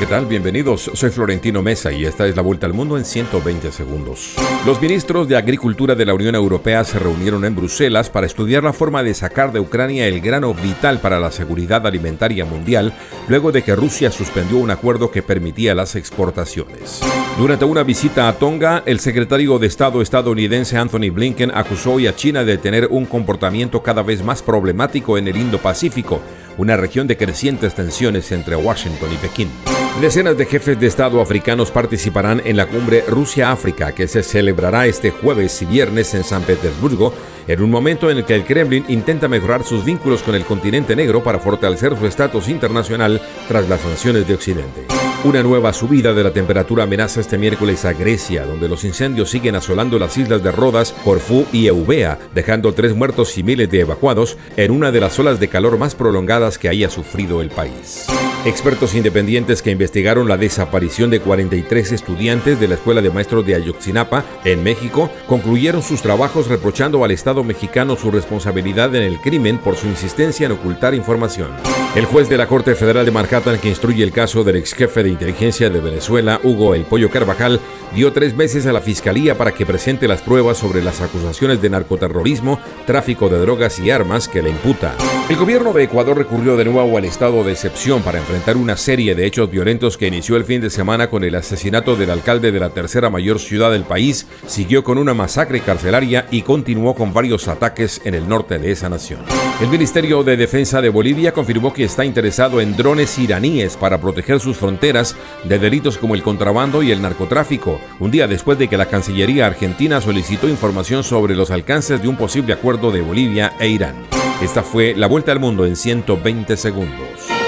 ¿qué tal? Bienvenidos. Soy Florentino Mesa y esta es la vuelta al mundo en 120 segundos. Los ministros de Agricultura de la Unión Europea se reunieron en Bruselas para estudiar la forma de sacar de Ucrania el grano vital para la seguridad alimentaria mundial, luego de que Rusia suspendió un acuerdo que permitía las exportaciones. Durante una visita a Tonga, el secretario de Estado estadounidense Anthony Blinken acusó hoy a China de tener un comportamiento cada vez más problemático en el Indo-Pacífico, una región de crecientes tensiones entre Washington y Pekín. Decenas de jefes de Estado africanos participarán en la cumbre Rusia-África que se celebrará este jueves y viernes en San Petersburgo, en un momento en el que el Kremlin intenta mejorar sus vínculos con el continente negro para fortalecer su estatus internacional tras las sanciones de Occidente. Una nueva subida de la temperatura amenaza este miércoles a Grecia, donde los incendios siguen asolando las islas de Rodas, Corfú y Eubea, dejando tres muertos y miles de evacuados en una de las olas de calor más prolongadas que haya sufrido el país. Expertos independientes que investigaron la desaparición de 43 estudiantes de la Escuela de Maestros de Ayotzinapa, en México, concluyeron sus trabajos reprochando al Estado mexicano su responsabilidad en el crimen por su insistencia en ocultar información. El juez de la Corte Federal de Manhattan que instruye el caso del ex jefe de inteligencia de Venezuela, Hugo El Pollo Carvajal, dio tres meses a la Fiscalía para que presente las pruebas sobre las acusaciones de narcoterrorismo, tráfico de drogas y armas que le imputa. El gobierno de Ecuador recurrió de nuevo al estado de excepción para enfrentar una serie de hechos violentos que inició el fin de semana con el asesinato del alcalde de la tercera mayor ciudad del país, siguió con una masacre carcelaria y continuó con varios ataques en el norte de esa nación. El Ministerio de Defensa de Bolivia confirmó que está interesado en drones iraníes para proteger sus fronteras de delitos como el contrabando y el narcotráfico, un día después de que la Cancillería argentina solicitó información sobre los alcances de un posible acuerdo de Bolivia e Irán. Esta fue la vuelta al mundo en 120 segundos.